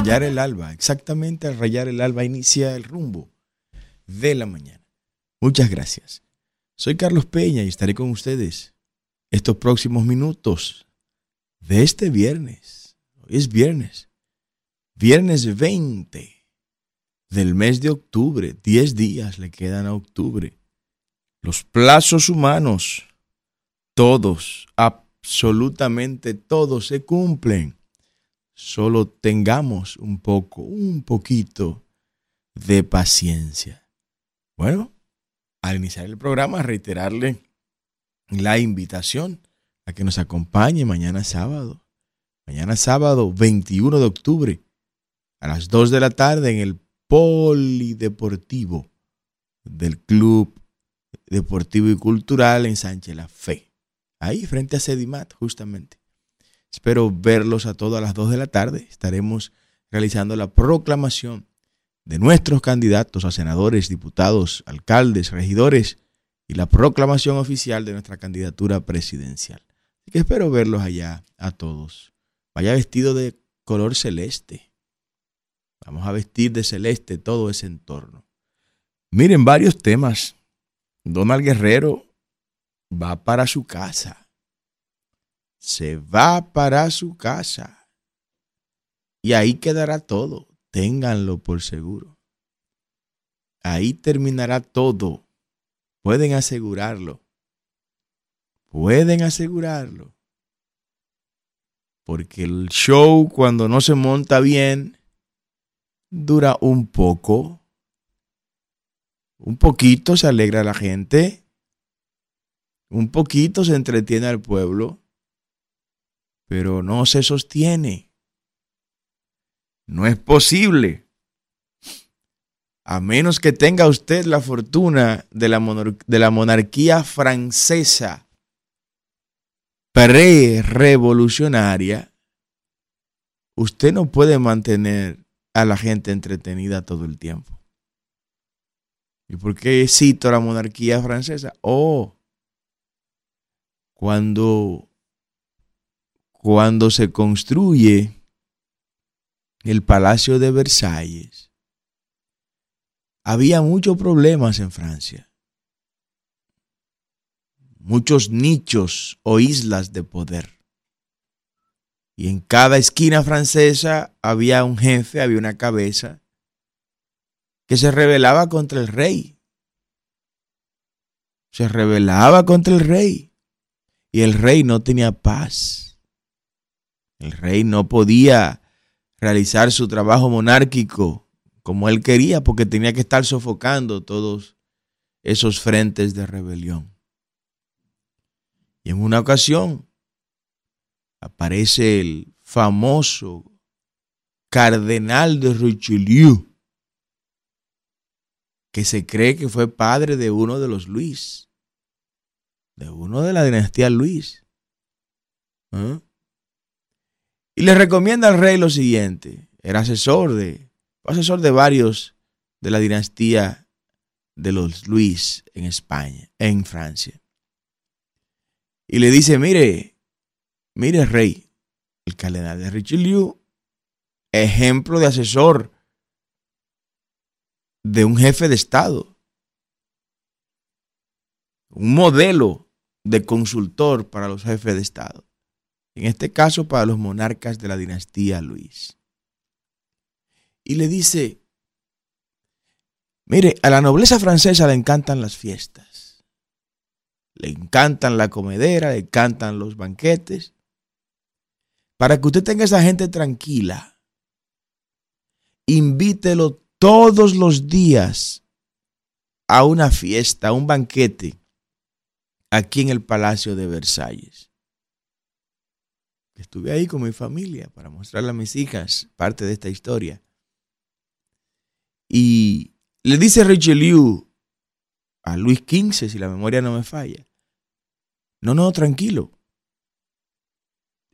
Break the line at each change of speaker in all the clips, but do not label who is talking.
rayar el alba, exactamente al rayar el alba inicia el rumbo de la mañana. Muchas gracias. Soy Carlos Peña y estaré con ustedes estos próximos minutos de este viernes. Hoy es viernes. Viernes 20 del mes de octubre. Diez días le quedan a octubre. Los plazos humanos, todos, absolutamente todos se cumplen. Solo tengamos un poco, un poquito de paciencia. Bueno, al iniciar el programa, reiterarle la invitación a que nos acompañe mañana sábado. Mañana sábado 21 de octubre a las 2 de la tarde en el Polideportivo del Club Deportivo y Cultural en Sánchez La Fe. Ahí frente a Sedimat, justamente. Espero verlos a todas las 2 de la tarde. Estaremos realizando la proclamación de nuestros candidatos a senadores, diputados, alcaldes, regidores y la proclamación oficial de nuestra candidatura presidencial. Así que espero verlos allá a todos. Vaya vestido de color celeste. Vamos a vestir de celeste todo ese entorno. Miren varios temas. Donald Guerrero va para su casa. Se va para su casa. Y ahí quedará todo ténganlo por seguro. Ahí terminará todo. Pueden asegurarlo. Pueden asegurarlo. Porque el show cuando no se monta bien dura un poco. Un poquito se alegra la gente. Un poquito se entretiene al pueblo. Pero no se sostiene. No es posible. A menos que tenga usted la fortuna de la, monarquía francesa pre-revolucionaria, usted no puede mantener a la gente entretenida todo el tiempo. ¿Y por qué cito la monarquía francesa? Oh, cuando, cuando se construye el Palacio de Versalles, había muchos problemas en Francia. Muchos nichos o islas de poder. Y en cada esquina francesa había un jefe, había una cabeza que se rebelaba contra el rey. Se rebelaba contra el rey. Y el rey no tenía paz. El rey no podía realizar su trabajo monárquico como él quería, porque tenía que estar sofocando todos esos frentes de rebelión. Y en una ocasión aparece el famoso cardenal de Richelieu, que se cree que fue padre de uno de los Luis, de uno de la dinastía Luis. ¿Eh? Y le recomienda al rey lo siguiente. Era asesor de, asesor de varios de la dinastía de los Luis en España, en Francia. Y le dice, mire, mire rey, el cardenal de Richelieu, ejemplo de asesor de un jefe de Estado, un modelo de consultor para los jefes de Estado en este caso para los monarcas de la dinastía Luis. Y le dice, mire, a la nobleza francesa le encantan las fiestas, le encantan la comedera, le encantan los banquetes. Para que usted tenga esa gente tranquila, invítelo todos los días a una fiesta, a un banquete, aquí en el Palacio de Versalles. Estuve ahí con mi familia para mostrarle a mis hijas parte de esta historia. Y le dice Richelieu a Luis XV, si la memoria no me falla, no, no, tranquilo.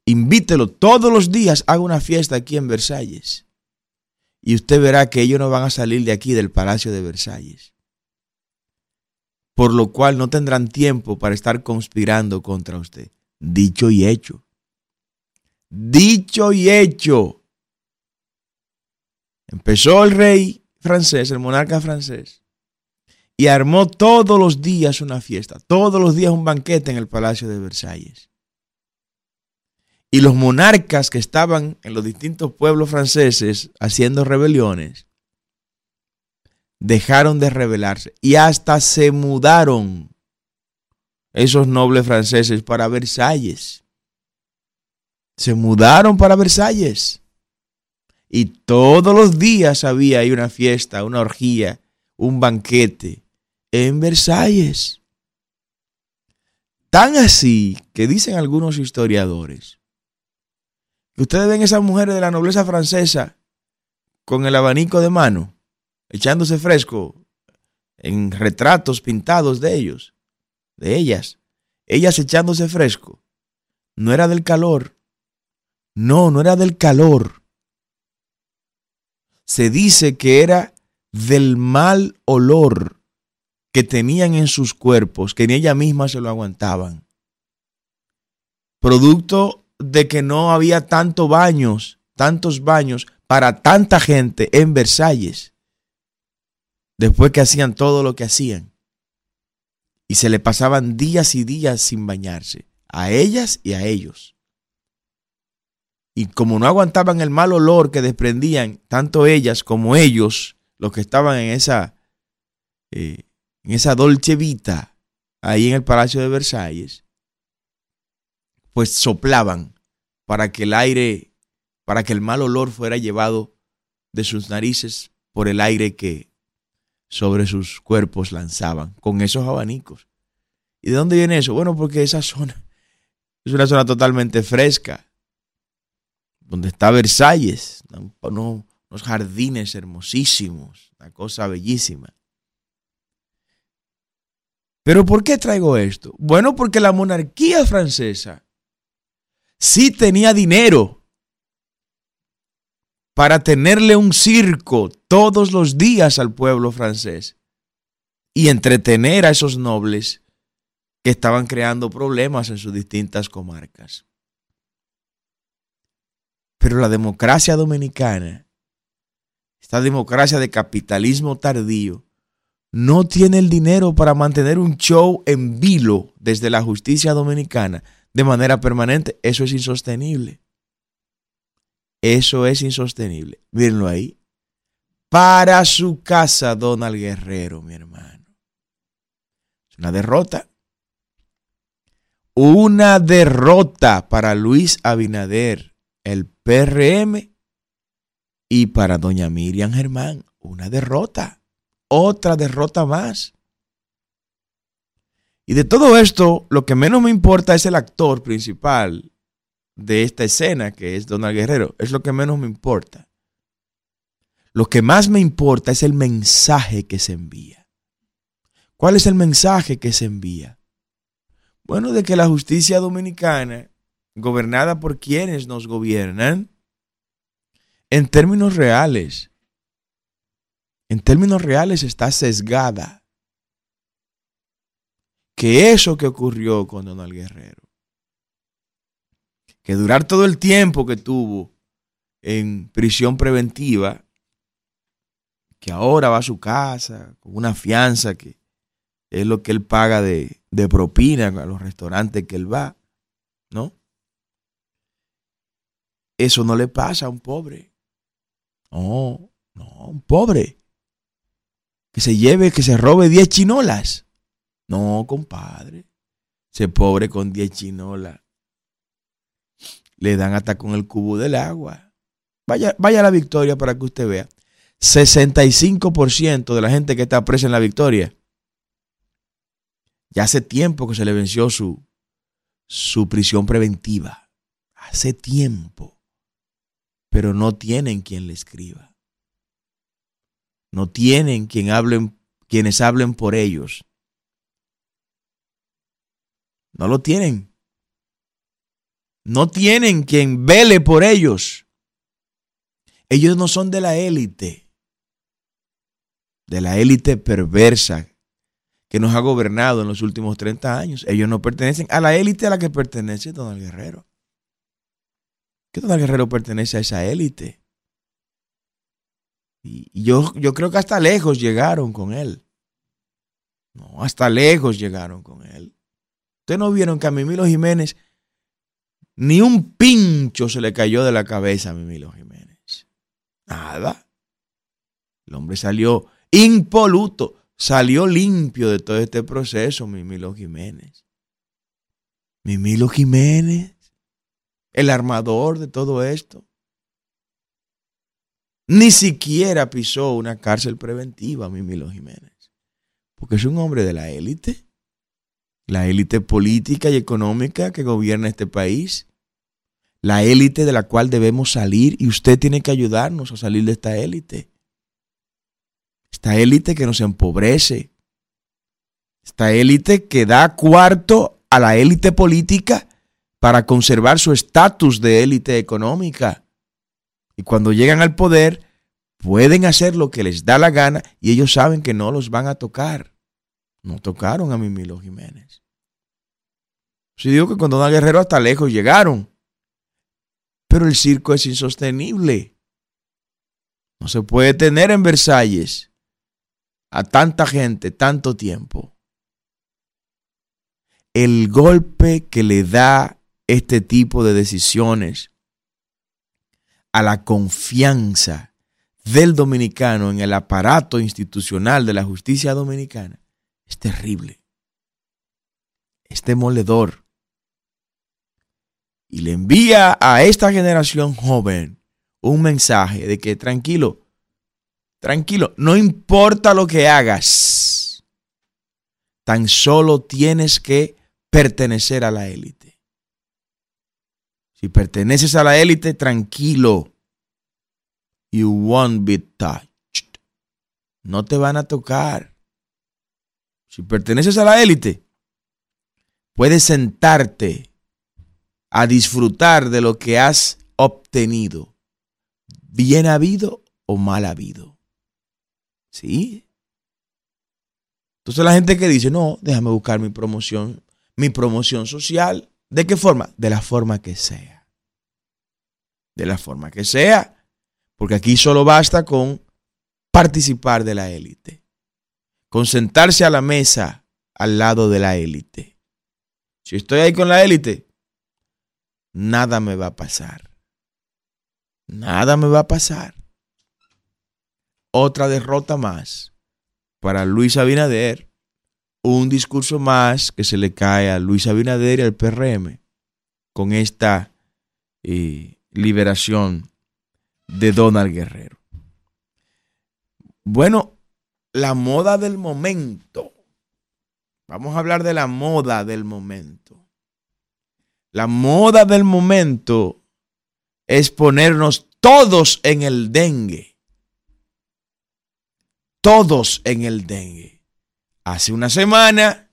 Invítelo todos los días, haga una fiesta aquí en Versalles. Y usted verá que ellos no van a salir de aquí del Palacio de Versalles. Por lo cual no tendrán tiempo para estar conspirando contra usted. Dicho y hecho. Dicho y hecho. Empezó el rey francés, el monarca francés, y armó todos los días una fiesta, todos los días un banquete en el Palacio de Versalles. Y los monarcas que estaban en los distintos pueblos franceses haciendo rebeliones, dejaron de rebelarse y hasta se mudaron esos nobles franceses para Versalles. Se mudaron para Versalles. Y todos los días había ahí una fiesta, una orgía, un banquete en Versalles. Tan así que dicen algunos historiadores que ustedes ven esas mujeres de la nobleza francesa con el abanico de mano, echándose fresco en retratos pintados de ellos, de ellas, ellas echándose fresco. No era del calor, no, no era del calor. Se dice que era del mal olor que tenían en sus cuerpos, que ni ellas mismas se lo aguantaban. Producto de que no había tantos baños, tantos baños para tanta gente en Versalles, después que hacían todo lo que hacían. Y se le pasaban días y días sin bañarse, a ellas y a ellos. Y como no aguantaban el mal olor que desprendían tanto ellas como ellos, los que estaban en esa, eh, en esa dolce vita, ahí en el Palacio de Versalles, pues soplaban para que el aire, para que el mal olor fuera llevado de sus narices por el aire que sobre sus cuerpos lanzaban con esos abanicos. ¿Y de dónde viene eso? Bueno, porque esa zona es una zona totalmente fresca donde está Versalles, unos jardines hermosísimos, una cosa bellísima. Pero ¿por qué traigo esto? Bueno, porque la monarquía francesa sí tenía dinero para tenerle un circo todos los días al pueblo francés y entretener a esos nobles que estaban creando problemas en sus distintas comarcas. Pero la democracia dominicana, esta democracia de capitalismo tardío, no tiene el dinero para mantener un show en vilo desde la justicia dominicana de manera permanente. Eso es insostenible. Eso es insostenible. Mírenlo ahí. Para su casa, Donald Guerrero, mi hermano. Es una derrota. Una derrota para Luis Abinader el PRM y para doña Miriam Germán una derrota, otra derrota más. Y de todo esto, lo que menos me importa es el actor principal de esta escena, que es Donald Guerrero. Es lo que menos me importa. Lo que más me importa es el mensaje que se envía. ¿Cuál es el mensaje que se envía? Bueno, de que la justicia dominicana gobernada por quienes nos gobiernan, en términos reales, en términos reales está sesgada. Que eso que ocurrió con Donald Guerrero, que durar todo el tiempo que tuvo en prisión preventiva, que ahora va a su casa con una fianza que es lo que él paga de, de propina a los restaurantes que él va, ¿no? Eso no le pasa a un pobre. No, no, un pobre. Que se lleve, que se robe 10 chinolas. No, compadre. Ese pobre con 10 chinolas. Le dan hasta con el cubo del agua. Vaya, vaya a la victoria para que usted vea. 65% de la gente que está presa en la victoria. Ya hace tiempo que se le venció su, su prisión preventiva. Hace tiempo pero no tienen quien le escriba. No tienen quien hablen, quienes hablen por ellos. No lo tienen. No tienen quien vele por ellos. Ellos no son de la élite, de la élite perversa que nos ha gobernado en los últimos 30 años. Ellos no pertenecen a la élite a la que pertenece Donald Guerrero que Donald Guerrero pertenece a esa élite. Y yo, yo creo que hasta lejos llegaron con él. No, hasta lejos llegaron con él. Ustedes no vieron que a Mimilo Jiménez ni un pincho se le cayó de la cabeza a Mimilo Jiménez. Nada. El hombre salió impoluto, salió limpio de todo este proceso, Mimilo Jiménez. Mimilo Jiménez, el armador de todo esto. Ni siquiera pisó una cárcel preventiva, Mimilo Jiménez. Porque es un hombre de la élite la élite política y económica que gobierna este país, la élite de la cual debemos salir y usted tiene que ayudarnos a salir de esta élite. Esta élite que nos empobrece, esta élite que da cuarto a la élite política para conservar su estatus de élite económica. Y cuando llegan al poder, pueden hacer lo que les da la gana y ellos saben que no los van a tocar. No tocaron a Mimilo Jiménez. Si digo que con Don Guerrero hasta lejos llegaron. Pero el circo es insostenible. No se puede tener en Versalles a tanta gente tanto tiempo. El golpe que le da este tipo de decisiones a la confianza del dominicano en el aparato institucional de la justicia dominicana es terrible, es demoledor. Y le envía a esta generación joven un mensaje de que tranquilo, tranquilo, no importa lo que hagas, tan solo tienes que pertenecer a la élite. Si perteneces a la élite, tranquilo. You won't be touched. No te van a tocar. Si perteneces a la élite, puedes sentarte a disfrutar de lo que has obtenido, bien habido o mal habido. ¿Sí? Entonces la gente que dice, no, déjame buscar mi promoción, mi promoción social, ¿de qué forma? De la forma que sea. De la forma que sea. Porque aquí solo basta con participar de la élite con sentarse a la mesa al lado de la élite. Si estoy ahí con la élite, nada me va a pasar. Nada me va a pasar. Otra derrota más para Luis Abinader. Un discurso más que se le cae a Luis Abinader y al PRM con esta eh, liberación de Donald Guerrero. Bueno, la moda del momento. Vamos a hablar de la moda del momento. La moda del momento es ponernos todos en el dengue. Todos en el dengue. Hace una semana,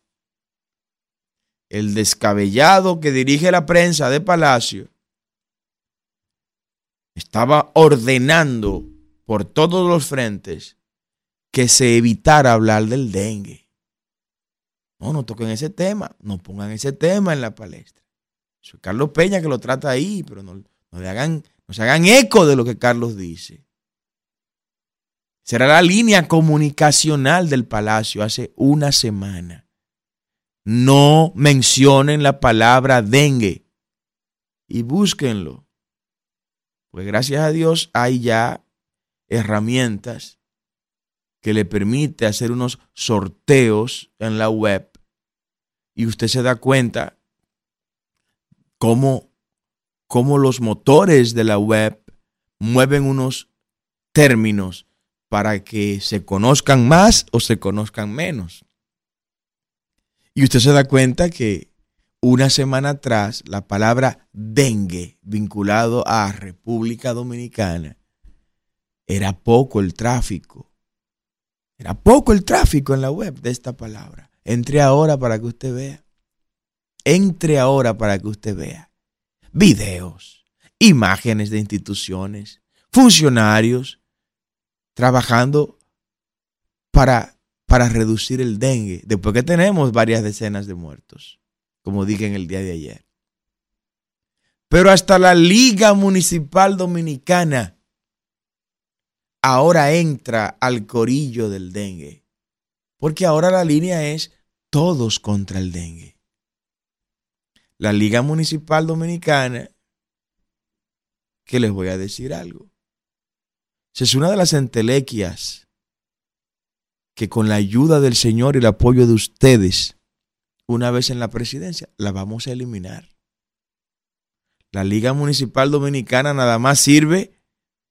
el descabellado que dirige la prensa de Palacio estaba ordenando por todos los frentes que se evitara hablar del dengue. No, no toquen ese tema, no pongan ese tema en la palestra. Soy Carlos Peña que lo trata ahí, pero no, le hagan, no se hagan eco de lo que Carlos dice. Será la línea comunicacional del palacio hace una semana. No mencionen la palabra dengue y búsquenlo. Pues gracias a Dios hay ya herramientas que le permite hacer unos sorteos en la web y usted se da cuenta cómo, cómo los motores de la web mueven unos términos para que se conozcan más o se conozcan menos. Y usted se da cuenta que una semana atrás la palabra dengue vinculado a República Dominicana era poco el tráfico era poco el tráfico en la web de esta palabra. Entre ahora para que usted vea. Entre ahora para que usted vea. Videos, imágenes de instituciones, funcionarios trabajando para, para reducir el dengue, después que tenemos varias decenas de muertos, como dije en el día de ayer. Pero hasta la Liga Municipal Dominicana ahora entra al corillo del dengue. Porque ahora la línea es todos contra el dengue. La Liga Municipal Dominicana, que les voy a decir algo. Es una de las entelequias que con la ayuda del Señor y el apoyo de ustedes, una vez en la presidencia, la vamos a eliminar. La Liga Municipal Dominicana nada más sirve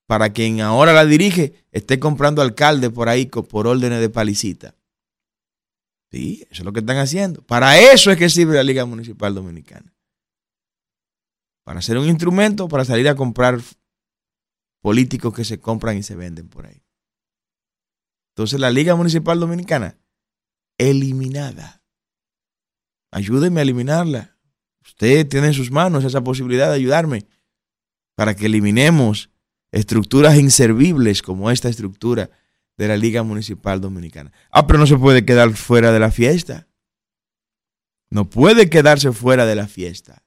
para quien ahora la dirige esté comprando alcalde por ahí por órdenes de palicita. Sí, eso es lo que están haciendo. Para eso es que sirve la Liga Municipal Dominicana. Para ser un instrumento para salir a comprar políticos que se compran y se venden por ahí. Entonces la Liga Municipal Dominicana, eliminada. Ayúdeme a eliminarla. Usted tiene en sus manos esa posibilidad de ayudarme para que eliminemos estructuras inservibles como esta estructura de la Liga Municipal Dominicana. Ah, pero no se puede quedar fuera de la fiesta. No puede quedarse fuera de la fiesta.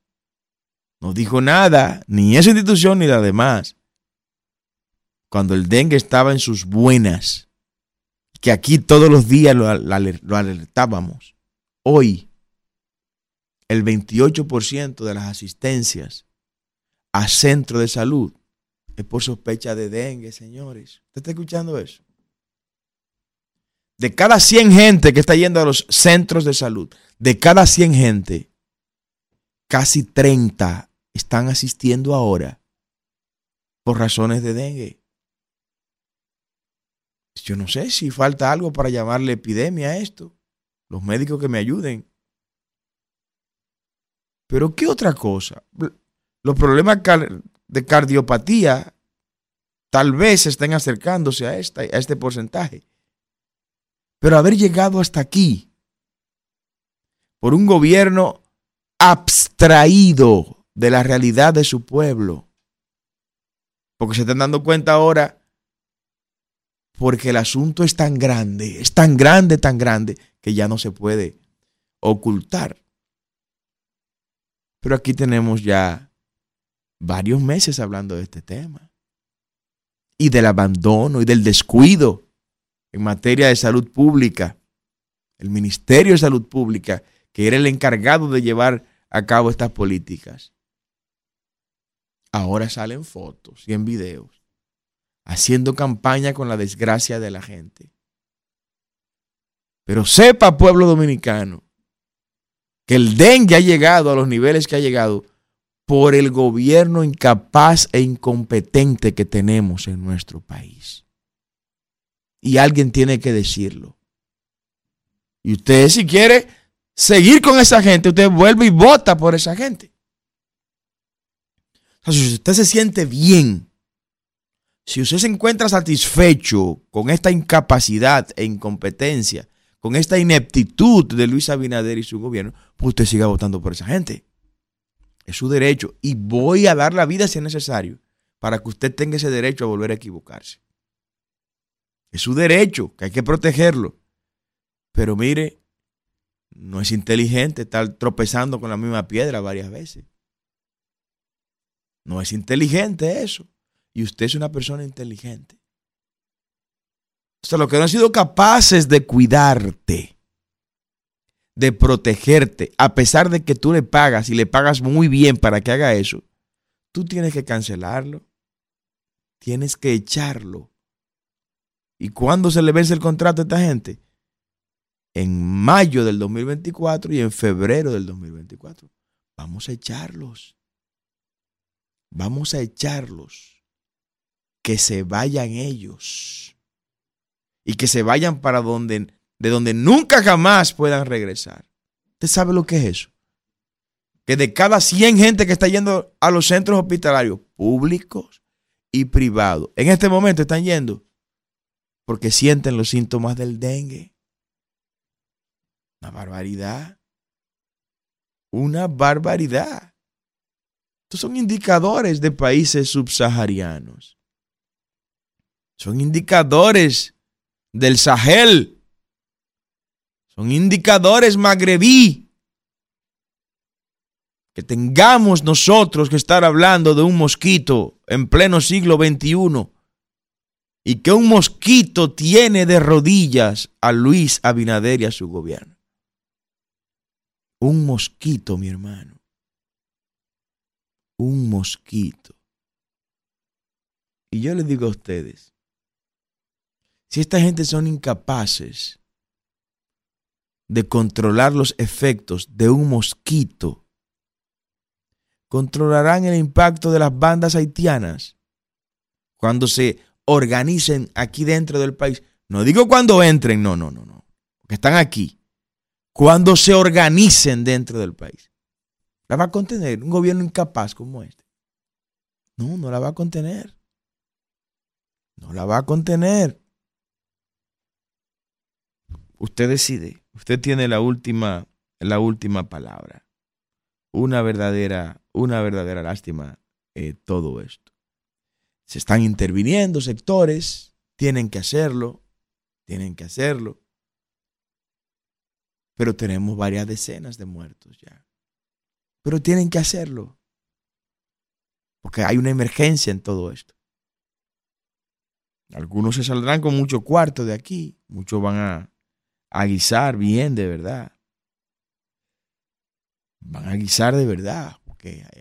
No dijo nada, ni esa institución ni la demás. Cuando el dengue estaba en sus buenas, que aquí todos los días lo, alertábamos. Hoy, el 28% de las asistencias a centro de salud es por sospecha de dengue, señores. ¿Usted está escuchando eso? De cada 100 gente que está yendo a los centros de salud, de cada 100 gente, casi 30 están asistiendo ahora por razones de dengue. Yo no sé si falta algo para llamarle epidemia a esto. Los médicos que me ayuden. Pero ¿qué otra cosa? Los problemas de cardiopatía tal vez estén acercándose a, esta, a este porcentaje. Pero haber llegado hasta aquí por un gobierno abstraído de la realidad de su pueblo, porque se están dando cuenta ahora, porque el asunto es tan grande, es tan grande, tan grande, que ya no se puede ocultar. Pero aquí tenemos ya varios meses hablando de este tema. Y del abandono y del descuido en materia de salud pública. El Ministerio de Salud Pública, que era el encargado de llevar a cabo estas políticas. Ahora salen fotos y en videos haciendo campaña con la desgracia de la gente. Pero sepa, pueblo dominicano, que el dengue ha llegado a los niveles que ha llegado por el gobierno incapaz e incompetente que tenemos en nuestro país. Y alguien tiene que decirlo. Y usted si quiere seguir con esa gente, usted vuelve y vota por esa gente. si usted se siente bien, si usted se encuentra satisfecho con esta incapacidad e incompetencia, con esta ineptitud de Luis Abinader y su gobierno, pues usted siga votando por esa gente. Es su derecho. Y voy a dar la vida si es necesario para que usted tenga ese derecho a volver a equivocarse. Es su derecho, que hay que protegerlo. Pero mire, no es inteligente estar tropezando con la misma piedra varias veces. No es inteligente eso. Y usted es una persona inteligente. O sea, lo que no han sido capaces de cuidarte, de protegerte, a pesar de que tú le pagas y le pagas muy bien para que haga eso, tú tienes que cancelarlo. Tienes que echarlo. ¿Y cuándo se le vence el contrato a esta gente? En mayo del 2024 y en febrero del 2024. Vamos a echarlos. Vamos a echarlos. Que se vayan ellos y que se vayan para donde, de donde nunca jamás puedan regresar. ¿Usted sabe lo que es eso? Que de cada 100 gente que está yendo a los centros hospitalarios públicos y privados, en este momento están yendo porque sienten los síntomas del dengue. Una barbaridad. Una barbaridad. Estos son indicadores de países subsaharianos. Son indicadores del Sahel. Son indicadores magrebí. Que tengamos nosotros que estar hablando de un mosquito en pleno siglo XXI y que un mosquito tiene de rodillas a Luis Abinader y a su gobierno. Un mosquito, mi hermano. Un mosquito. Y yo les digo a ustedes, si esta gente son incapaces de controlar los efectos de un mosquito, controlarán el impacto de las bandas haitianas cuando se organicen aquí dentro del país. No digo cuando entren, no, no, no, no, porque están aquí. Cuando se organicen dentro del país. ¿La va a contener un gobierno incapaz como este? No, no la va a contener. No la va a contener. Usted decide. Usted tiene la última, la última palabra. Una verdadera, una verdadera lástima eh, todo esto. Se están interviniendo sectores, tienen que hacerlo, tienen que hacerlo. Pero tenemos varias decenas de muertos ya. Pero tienen que hacerlo. Porque hay una emergencia en todo esto. Algunos se saldrán con mucho cuarto de aquí, muchos van a, a guisar bien de verdad. Van a guisar de verdad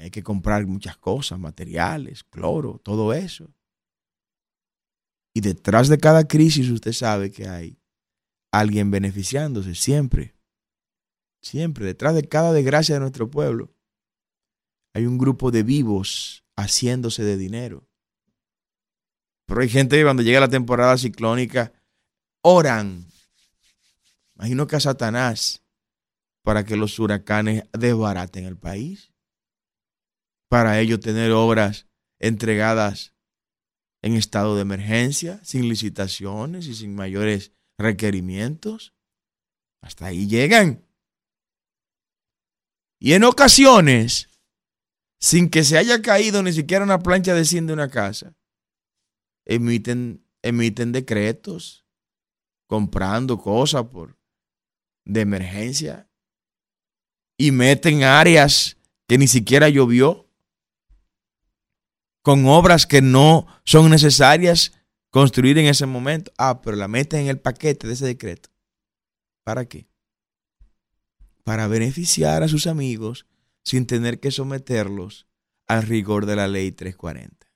hay que comprar muchas cosas, materiales, cloro, todo eso. Y detrás de cada crisis usted sabe que hay alguien beneficiándose siempre. Siempre, detrás de cada desgracia de nuestro pueblo, hay un grupo de vivos haciéndose de dinero. Pero hay gente que cuando llega la temporada ciclónica, oran. Imagino que a Satanás para que los huracanes desbaraten el país para ello tener obras entregadas en estado de emergencia, sin licitaciones y sin mayores requerimientos. Hasta ahí llegan. Y en ocasiones, sin que se haya caído ni siquiera una plancha de cien de una casa, emiten, emiten decretos comprando cosas por, de emergencia y meten áreas que ni siquiera llovió con obras que no son necesarias construir en ese momento. Ah, pero la meten en el paquete de ese decreto. ¿Para qué? Para beneficiar a sus amigos sin tener que someterlos al rigor de la ley 340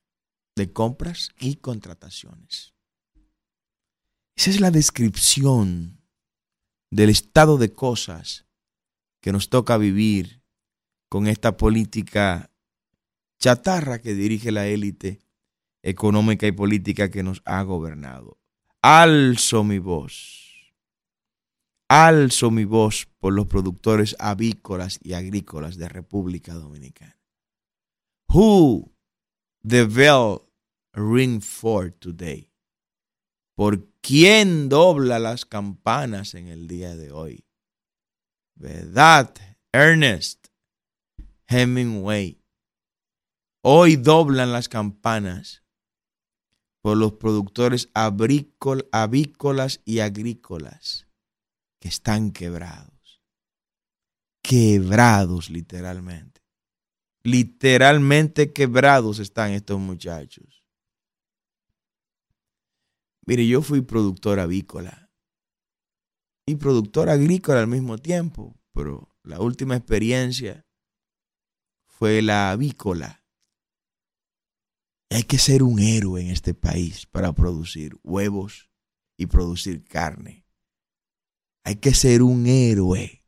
de compras y contrataciones. Esa es la descripción del estado de cosas que nos toca vivir con esta política chatarra que dirige la élite económica y política que nos ha gobernado. Alzo mi voz. Alzo mi voz por los productores avícolas y agrícolas de República Dominicana. Who the bell ring for today? ¿Por quién dobla las campanas en el día de hoy? ¿Verdad? Ernest Hemingway Hoy doblan las campanas por los productores avícolas y agrícolas que están quebrados. Quebrados literalmente. Literalmente quebrados están estos muchachos. Mire, yo fui productor avícola y productor agrícola al mismo tiempo, pero la última experiencia fue la avícola. Hay que ser un héroe en este país para producir huevos y producir carne. Hay que ser un héroe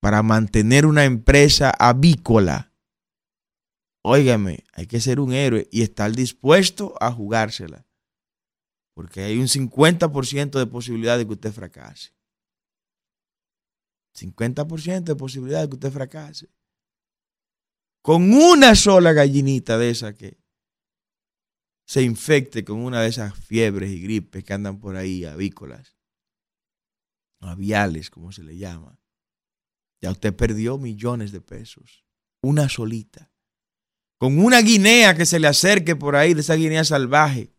para mantener una empresa avícola. Óigame, hay que ser un héroe y estar dispuesto a jugársela. Porque hay un 50% de posibilidad de que usted fracase. 50% de posibilidad de que usted fracase con una sola gallinita de esa que se infecte con una de esas fiebres y gripes que andan por ahí, avícolas, aviales, como se le llama, ya usted perdió millones de pesos. Una solita. Con una guinea que se le acerque por ahí, de esa guinea salvaje,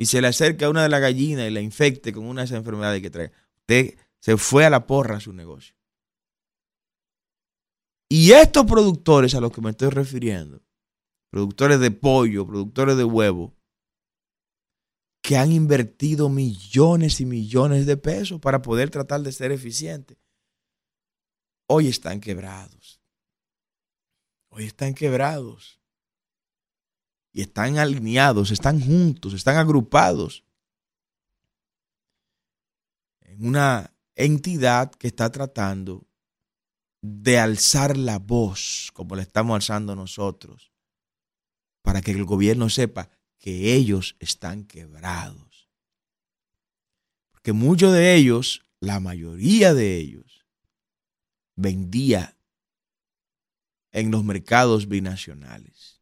y se le acerque a una de las gallinas y la infecte con una de esas enfermedades que trae, usted se fue a la porra a su negocio. Y estos productores a los que me estoy refiriendo, productores de pollo, productores de huevo, que han invertido millones y millones de pesos para poder tratar de ser eficientes, hoy están quebrados. Hoy están quebrados. Y están alineados, están juntos, están agrupados en una entidad que está tratando de alzar la voz, como la estamos alzando nosotros, para que el gobierno sepa que ellos están quebrados. Porque muchos de ellos, la mayoría de ellos, vendía en los mercados binacionales.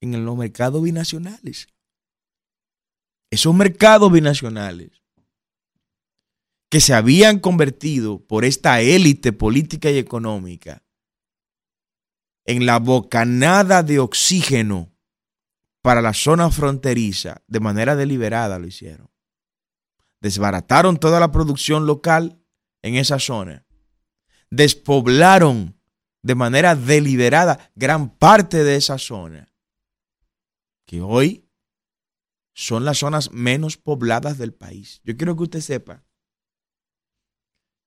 En los mercados binacionales. Esos mercados binacionales que se habían convertido por esta élite política y económica en la bocanada de oxígeno para la zona fronteriza, de manera deliberada lo hicieron. Desbarataron toda la producción local en esa zona. Despoblaron de manera deliberada gran parte de esa zona, que hoy son las zonas menos pobladas del país. Yo quiero que usted sepa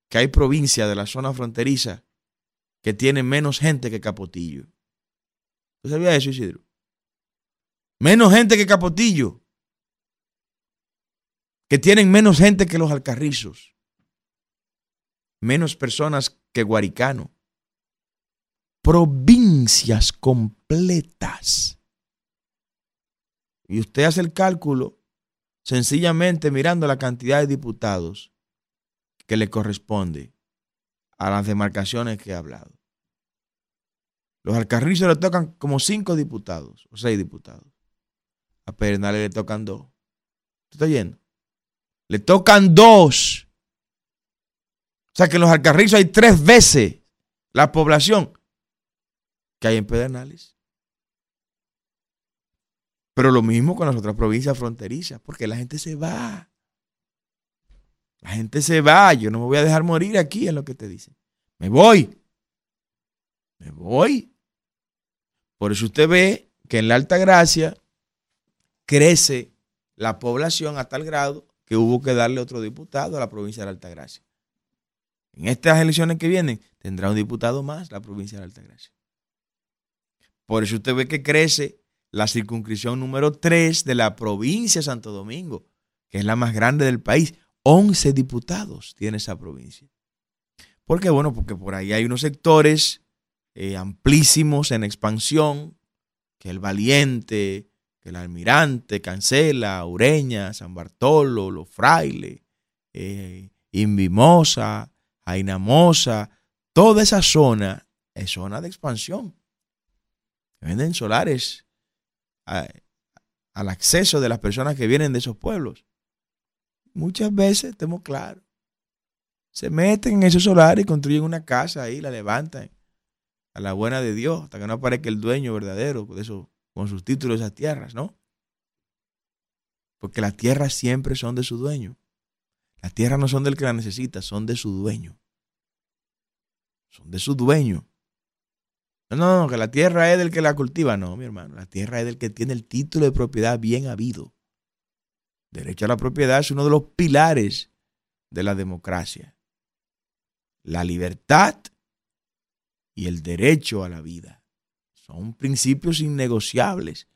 que hay provincias de la zona fronteriza que tienen menos gente que Capotillo. ¿Usted sabía eso, Isidro? Menos gente que Capotillo. Que tienen menos gente que los Alcarrizos. Menos personas que Guaricano. Provincias completas. Y usted hace el cálculo sencillamente mirando la cantidad de diputados que le corresponde a las demarcaciones que he hablado. Los alcarrizos le tocan como cinco diputados o seis diputados. A Pedernales le tocan dos. ¿Usted está yendo? Le tocan dos. O sea que en los alcarrizos hay tres veces la población que hay en Pedernales. Pero lo mismo con las otras provincias fronterizas, porque la gente se va. La gente se va, yo no me voy a dejar morir aquí, es lo que te dicen. Me voy. Me voy. Por eso usted ve que en la Alta Gracia crece la población a tal grado que hubo que darle otro diputado a la provincia de la Alta Gracia. En estas elecciones que vienen tendrá un diputado más la provincia de la Alta Gracia. Por eso usted ve que crece la circunscripción número 3 de la provincia de Santo Domingo, que es la más grande del país. 11 diputados tiene esa provincia. ¿Por qué? Bueno, porque por ahí hay unos sectores eh, amplísimos en expansión, que el Valiente, que el Almirante, Cancela, Ureña, San Bartolo, Los Frailes, eh, Invimosa, Ainamosa, toda esa zona es zona de expansión. Venden solares al acceso de las personas que vienen de esos pueblos muchas veces, estemos claros, se meten en esos solares y construyen una casa ahí, la levantan a la buena de Dios, hasta que no aparezca el dueño verdadero de eso, con sus títulos de esas tierras, ¿no? Porque las tierras siempre son de su dueño. Las tierras no son del que las necesita, son de su dueño. Son de su dueño. No, no, no, que la tierra es del que la cultiva. No, mi hermano, la tierra es del que tiene el título de propiedad bien habido. Derecho a la propiedad es uno de los pilares de la democracia. La libertad y el derecho a la vida son principios innegociables.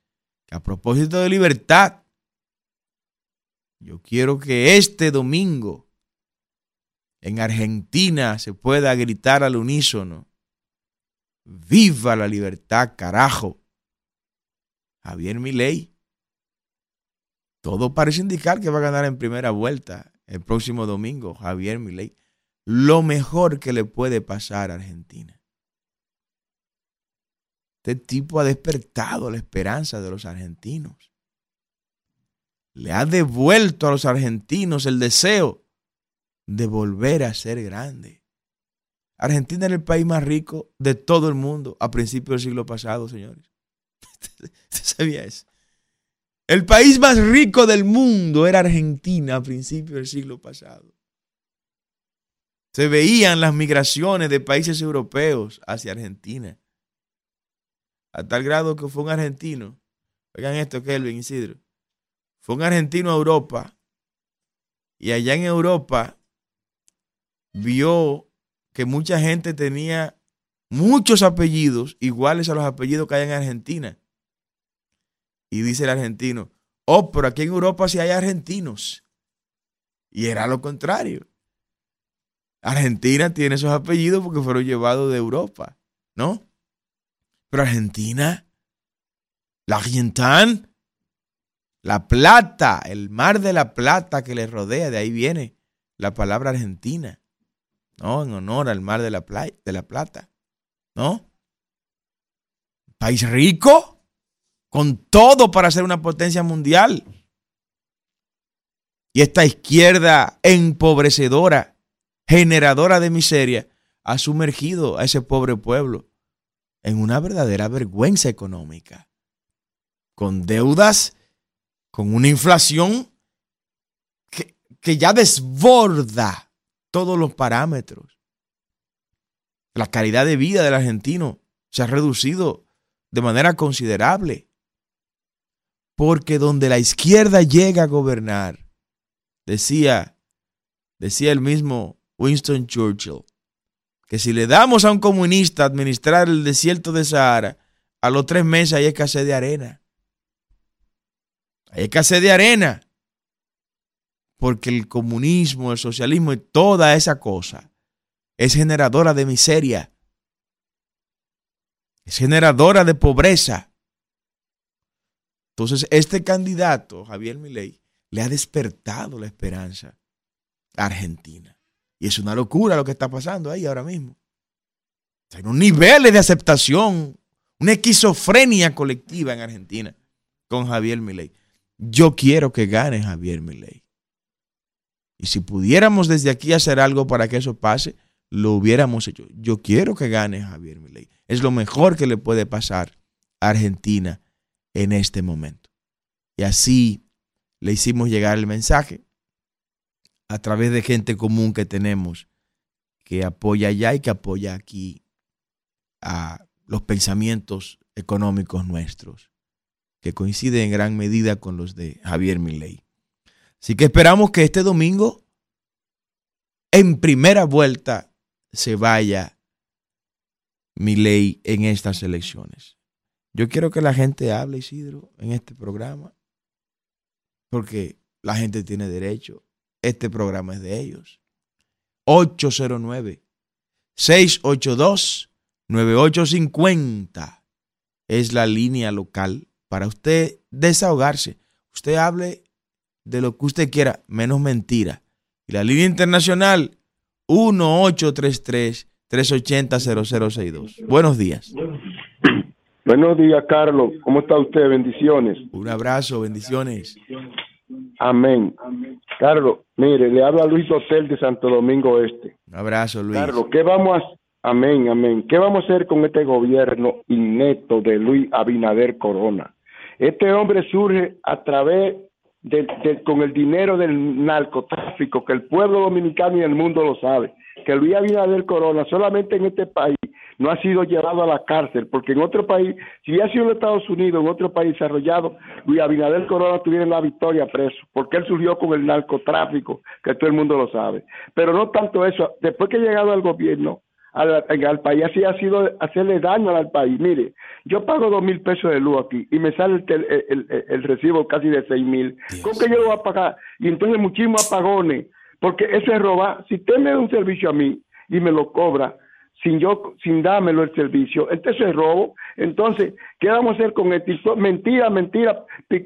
Que a propósito de libertad, yo quiero que este domingo en Argentina se pueda gritar al unísono. Viva la libertad, carajo. Javier Milei todo parece indicar que va a ganar en primera vuelta el próximo domingo Javier Milei. Lo mejor que le puede pasar a Argentina. Este tipo ha despertado la esperanza de los argentinos. Le ha devuelto a los argentinos el deseo de volver a ser grande. Argentina era el país más rico de todo el mundo a principios del siglo pasado, señores. ¿Usted sabía eso? El país más rico del mundo era Argentina a principios del siglo pasado. Se veían las migraciones de países europeos hacia Argentina. A tal grado que fue un argentino. Oigan esto, Kelvin Isidro. fue un argentino a Europa y allá en Europa vio que mucha gente tenía muchos apellidos iguales a los apellidos que hay en Argentina. Y dice el argentino, oh, pero aquí en Europa sí hay argentinos. Y era lo contrario. Argentina tiene esos apellidos porque fueron llevados de Europa, ¿no? Pero Argentina, la Argentan, la Plata, el mar de la Plata que le rodea, de ahí viene la palabra Argentina, ¿no? En honor al mar de la, de la Plata, ¿no? País rico, con todo para ser una potencia mundial. Y esta izquierda empobrecedora, generadora de miseria, ha sumergido a ese pobre pueblo en una verdadera vergüenza económica, con deudas con una inflación que, ya desborda todos los parámetros. La calidad de vida del argentino se ha reducido de manera considerable. Porque donde la izquierda llega a gobernar, decía, decía el mismo Winston Churchill, que si le damos a un comunista administrar el desierto de Sahara, a los tres meses hay escasez de arena. Hay escasez de arena. Porque el comunismo, el socialismo y toda esa cosa es generadora de miseria. Es generadora de pobreza. Entonces, este candidato, Javier Milei, le ha despertado la esperanza a Argentina. Y es una locura lo que está pasando ahí ahora mismo. Hay un nivel de aceptación, una esquizofrenia colectiva en Argentina con Javier Milei. Yo quiero que gane Javier Milei. Y si pudiéramos desde aquí hacer algo para que eso pase, lo hubiéramos hecho. Yo quiero que gane Javier Milei. Es lo mejor que le puede pasar a Argentina en este momento. Y así le hicimos llegar el mensaje a través de gente común que tenemos que apoya allá y que apoya aquí a los pensamientos económicos nuestros que coincide en gran medida con los de Javier Milei. Así que esperamos que este domingo, en primera vuelta, se vaya Milei en estas elecciones. Yo quiero que la gente hable, Isidro, en este programa, porque la gente tiene derecho. Este programa es de ellos. 809 682 9850 es la línea local para usted desahogarse. Usted hable de lo que usted quiera, menos mentira. Y la línea internacional 1833-380-0062. Buenos días.
Buenos días, Carlos. ¿Cómo está usted? Bendiciones.
Un abrazo, bendiciones.
Amén. Carlos, mire, le habla Luis Hotel de Santo Domingo Este.
Un abrazo, Luis.
Carlos, ¿qué vamos a Amén, amén. ¿Qué vamos a hacer con este gobierno inneto de Luis Abinader Corona? Este hombre surge a través de, con el dinero del narcotráfico, que el pueblo dominicano y el mundo lo sabe, que Luis Abinader Corona solamente en este país no ha sido llevado a la cárcel, porque en otro país, si hubiera sido en Estados Unidos, en otro país desarrollado, Luis Abinader Corona tuviera la victoria preso, porque él surgió con el narcotráfico, que todo el mundo lo sabe. Pero no tanto eso, después que ha llegado al gobierno, al, país, así ha sido hacerle daño al país. Mire, yo pago dos mil pesos de luz aquí y me sale el, recibo casi de seis mil. ¿Cómo que yo lo voy a pagar? Y entonces muchísimos apagones, porque eso es robar. Si usted me da un servicio a mí y me lo cobra, sin yo, sin dármelo el servicio, entonces es robo. Entonces, ¿qué vamos a hacer con esto? Mentira, mentira.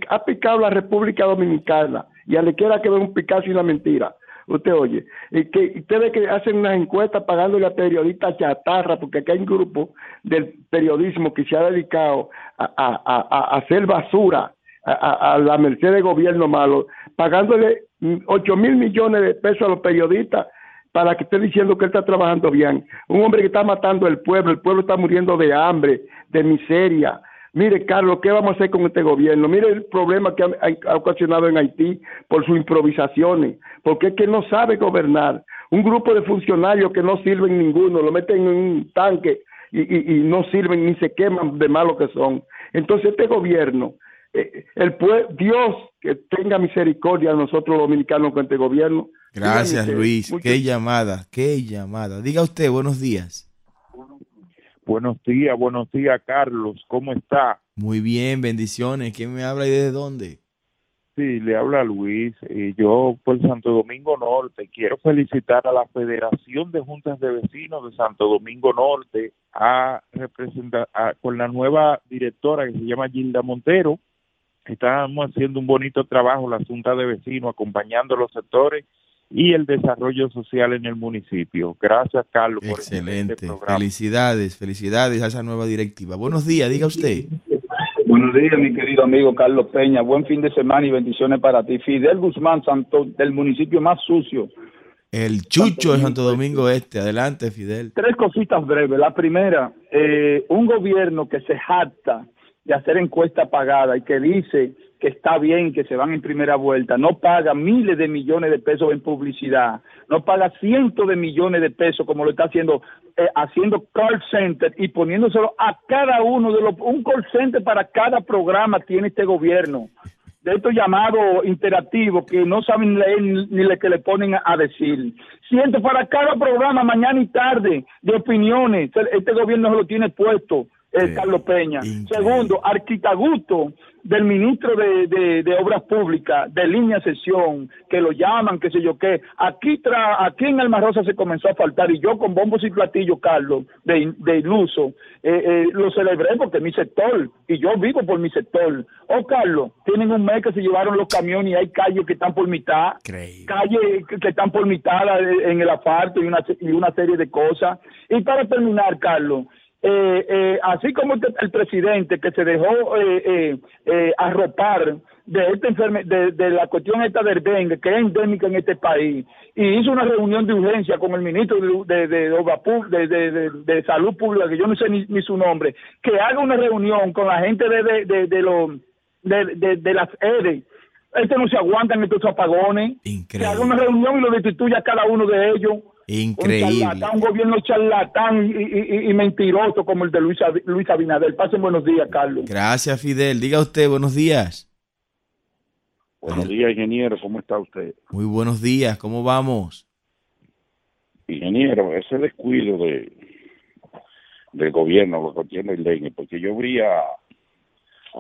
Ha picado la República Dominicana y a le quiera que vea un picado sin la mentira usted oye, y que ustedes que hacen unas encuestas pagándole a periodistas chatarra, porque aquí hay un grupo del periodismo que se ha dedicado a, hacer basura a, la merced del gobierno malo, pagándole 8 mil millones de pesos a los periodistas para que esté diciendo que él está trabajando bien. Un hombre que está matando al pueblo, el pueblo está muriendo de hambre, de miseria, Mire, Carlos, ¿qué vamos a hacer con este gobierno? Mire el problema que ha, ocasionado en Haití por sus improvisaciones, porque es que no sabe gobernar. Un grupo de funcionarios que no sirven ninguno, lo meten en un tanque y, no sirven ni se queman de malo que son. Entonces este gobierno eh, el Dios que tenga misericordia a nosotros los dominicanos con este gobierno.
Gracias, Luis. Qué llamada, qué llamada. Diga usted, buenos días.
Buenos días, buenos días, Carlos. ¿Cómo está?
Muy bien, bendiciones. ¿Quién me habla y desde dónde?
Sí, le habla Luis. y yo por Santo Domingo Norte quiero felicitar a la Federación de Juntas de Vecinos de Santo Domingo Norte a representar con la nueva directora que se llama Gilda Montero. Estamos haciendo un bonito trabajo la Junta de Vecinos acompañando los sectores y el desarrollo social en el municipio. Gracias, Carlos.
Por Excelente. Felicidades, felicidades a esa nueva directiva. Buenos días, diga usted.
Buenos días, mi querido amigo Carlos Peña. Buen fin de semana y bendiciones para ti. Fidel Guzmán, Santo, del municipio más sucio.
El Chucho de Santo Domingo Este. Adelante, Fidel.
Tres cositas breves. La primera, eh, un gobierno que se jacta de hacer encuesta pagada y que dice que está bien que se van en primera vuelta, no paga miles de millones de pesos en publicidad, no paga cientos de millones de pesos como lo está haciendo, eh, haciendo call center y poniéndoselo a cada uno de los, un call center para cada programa tiene este gobierno, de estos llamados interactivos que no saben leer ni lo que le ponen a, decir. Siento para cada programa, mañana y tarde, de opiniones, este gobierno se lo tiene puesto el Carlos Peña. Segundo, arquitaguto del ministro de, de, Obras Públicas, de línea sesión, que lo llaman, qué sé yo qué. Aquí, tra, aquí en Alma Rosa se comenzó a faltar y yo con bombos y platillos, Carlos, de, de iluso, eh, eh, lo celebré porque es mi sector y yo vivo por mi sector. Oh, Carlos, tienen un mes que se llevaron los camiones y hay calles que están por mitad, calles que, están por mitad en el asfalto y una, y una serie de cosas. Y para terminar, Carlos, eh, eh, así como el, presidente que se dejó eh, eh, arropar de esta de, la cuestión esta del dengue, que es endémica en este país, y hizo una reunión de urgencia con el ministro de, de, de Salud Pública, que yo no sé ni, su nombre, que haga una reunión con la gente de, de, de, los de, las EDE. Este no se aguantan estos apagones. Que haga una reunión y lo destituya a cada uno de ellos
Increíble.
Un, gobierno charlatán y, mentiroso como el de Luis, Luis Abinader. Pasen buenos días, Carlos.
Gracias, Fidel. Diga usted, buenos días.
Buenos días, ingeniero. ¿Cómo está usted?
Muy buenos días. ¿Cómo vamos?
Ingeniero, ese descuido de del gobierno lo que tiene el dengue, porque yo vi a,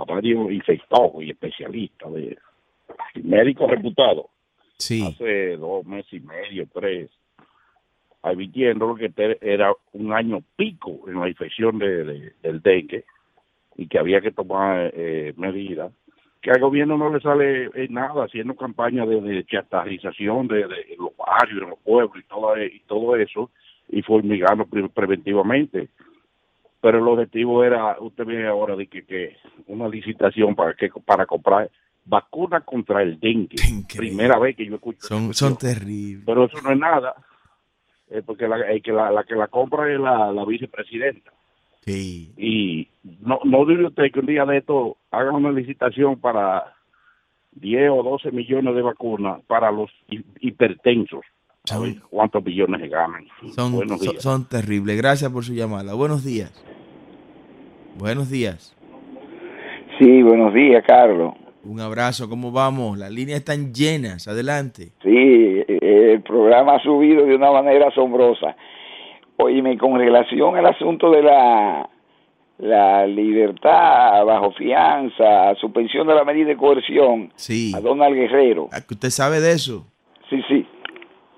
varios infectados y especialistas, de médicos reputados,
sí.
hace dos meses y medio, tres, advirtiendo que era un año pico en la infección de, del dengue y que había que tomar eh, medidas, que al gobierno no le sale nada haciendo campañas de, de de, los barrios, en los pueblos y todo, y todo eso, y formigando preventivamente. Pero el objetivo era, usted ve ahora de que, que una licitación para que para comprar vacunas contra el dengue. Primera vez que yo escucho.
Son, son terribles.
Pero eso no es nada eh, porque la, que la, que la compra es la, vicepresidenta.
Sí.
Y no, no dice usted que un día de esto hagan una licitación para 10 o 12 millones de vacunas para los hipertensos. ¿Sabes cuántos billones se ganan?
Son, son, son terribles. Gracias por su llamada. Buenos días. Buenos días.
Sí, buenos días, Carlos.
Un abrazo, ¿cómo vamos? Las líneas están llenas, adelante.
Sí, el programa ha subido de una manera asombrosa. Oíme, con relación al asunto de la, la libertad bajo fianza, suspensión de la medida de coerción
sí.
a Donald Guerrero.
¿Usted sabe de eso?
Sí, sí.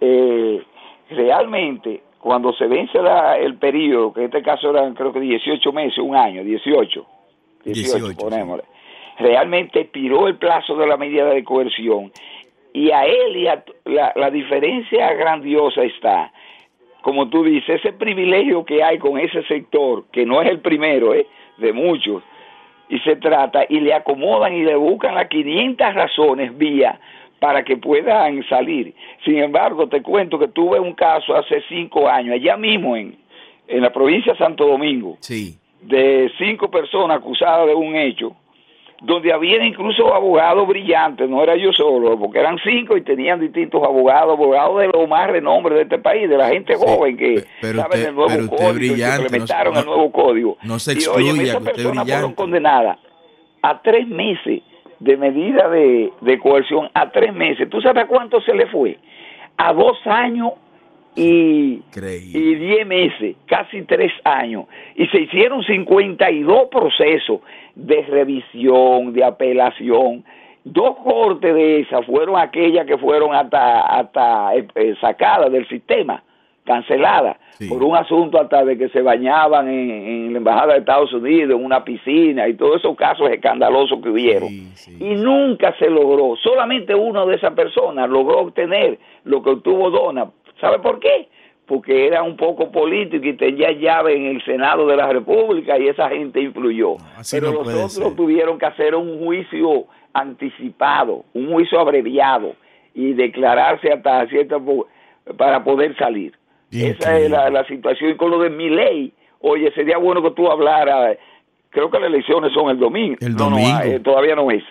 Eh, realmente, cuando se vence el periodo, que en este caso eran creo que 18 meses, un año, 18, 18, ponémosle realmente tiró el plazo de la medida de coerción y a él y a la, la diferencia grandiosa está, como tú dices, ese privilegio que hay con ese sector, que no es el primero, ¿eh? de muchos, y se trata, y le acomodan y le buscan las 500 razones vía para que puedan salir. Sin embargo, te cuento que tuve un caso hace cinco años, allá mismo en, en la provincia de Santo Domingo,
sí.
de cinco personas acusadas de un hecho, donde había incluso abogados brillantes, no era yo solo, porque eran cinco y tenían distintos abogados, abogados de los más renombre de este país, de la gente joven que
sabe del nuevo
código,
brillante,
implementaron el nuevo código.
No se excluya,
y, oye, esas personas fueron condenadas. a tres meses de medida de, coerción, a tres meses. ¿Tú sabes cuánto se le fue? A dos años y, y diez meses, casi tres años. Y se hicieron 52 procesos de revisión, de apelación. Dos cortes de esas fueron aquellas que fueron hasta, hasta eh, eh, sacadas del sistema cancelada por un asunto hasta de que se bañaban en, la embajada de Estados Unidos en una piscina y todos esos casos escandalosos que hubieron. Y nunca se logró. Solamente uno de esas personas logró obtener lo que obtuvo Dona ¿sabe por qué? porque era un poco político y tenía llave en el Senado de la República y esa gente influyó pero los otros tuvieron que hacer un juicio anticipado un juicio abreviado y declararse hasta cierto para poder salir esa es la, situación. Y con lo de mi ley, oye, sería bueno que tú hablaras, creo que las elecciones son el domingo.
El domingo.
Eh, todavía no es.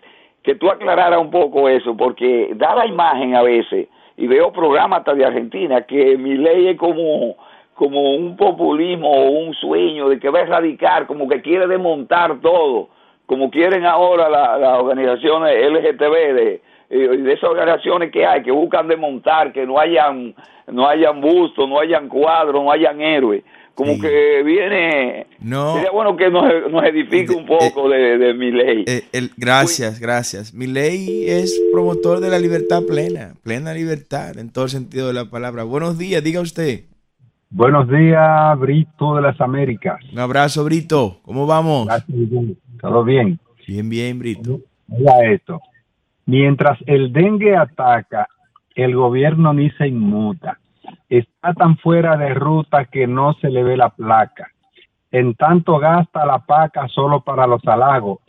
Que tú aclararas un poco eso, porque da la imagen a veces, y veo programas hasta de Argentina, que mi ley es como como un populismo o un sueño de que va a erradicar, como que quiere desmontar todo, como quieren ahora las organizaciones LGTB de, de esas organizaciones que hay, que buscan desmontar, que no hayan, no hayan bustos, no hayan cuadros, no hayan héroes. Como que viene. No. Sería bueno que nos, nos edifique un poco de, de, mi ley.
Eh, el, gracias, gracias. Mi ley es promotor de la libertad plena, plena libertad en todo el sentido de la palabra. Buenos días, diga usted.
Buenos días, Brito de las Américas.
Un abrazo, Brito. ¿Cómo vamos?
Todo bien.
Bien, bien, Brito.
Mira esto. Mientras el dengue ataca, el gobierno ni se inmuta. Está tan fuera de ruta que no se le ve la placa. En tanto gasta la paca solo para los halagos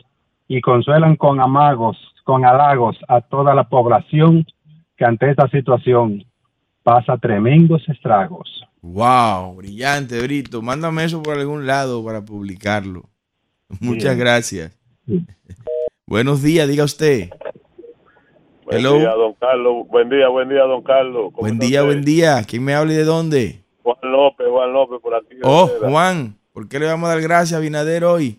y consuelan con amagos, con halagos a toda la población que ante esta situación pasa tremendos estragos.
Wow, brillante, Brito. Mándame eso por algún lado para publicarlo. Muchas gracias. Buenos días, diga usted.
Buen día, don Carlos. Buen día, buen día, don Carlos.
Buen día, buen día. ¿Quién me habla y de dónde?
Juan López, Juan López, por aquí.
Oh, Juan, ¿por qué le vamos a dar gracias a Binader hoy?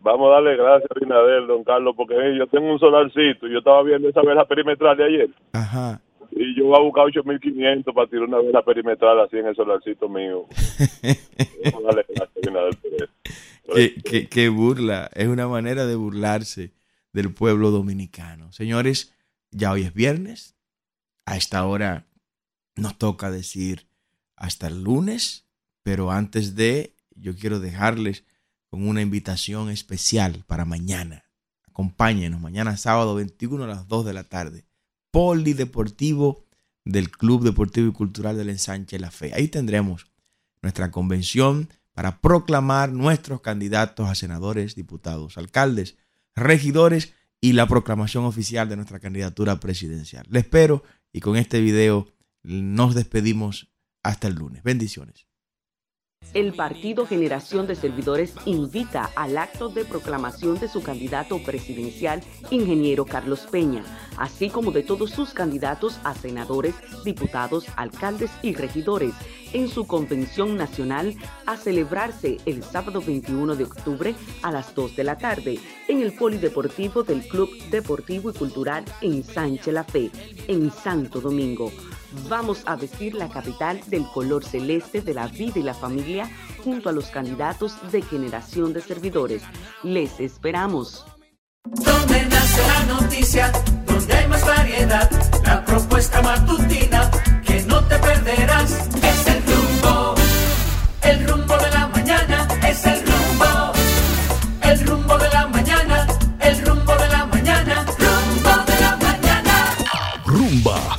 Vamos a darle gracias a Binader, don Carlos, porque yo tengo un solarcito. Yo estaba viendo esa vela perimetral de ayer.
Ajá.
Y yo voy a buscar 8500 para tirar una vela perimetral así en el solarcito mío. vamos a darle gracias a Binader por
eso. qué, qué burla. Es una manera de burlarse del pueblo dominicano. Señores, ya hoy es viernes. A esta hora nos toca decir hasta el lunes, pero antes de, yo quiero dejarles con una invitación especial para mañana. Acompáñenos mañana sábado 21 a las 2 de la tarde. Polideportivo del Club Deportivo y Cultural del Ensanche La Fe. Ahí tendremos nuestra convención para proclamar nuestros candidatos a senadores, diputados, alcaldes, regidores y la proclamación oficial de nuestra candidatura presidencial. Le espero y con este video nos despedimos hasta el lunes. Bendiciones.
El Partido Generación de Servidores invita al acto de proclamación de su candidato presidencial, ingeniero Carlos Peña, así como de todos sus candidatos a senadores, diputados, alcaldes y regidores en su convención nacional a celebrarse el sábado 21 de octubre a las 2 de la tarde en el Polideportivo del Club Deportivo y Cultural en Sánchez La Fe, en Santo Domingo. Vamos a vestir la capital del color celeste de la vida y la familia junto a los candidatos de generación de servidores. Les esperamos.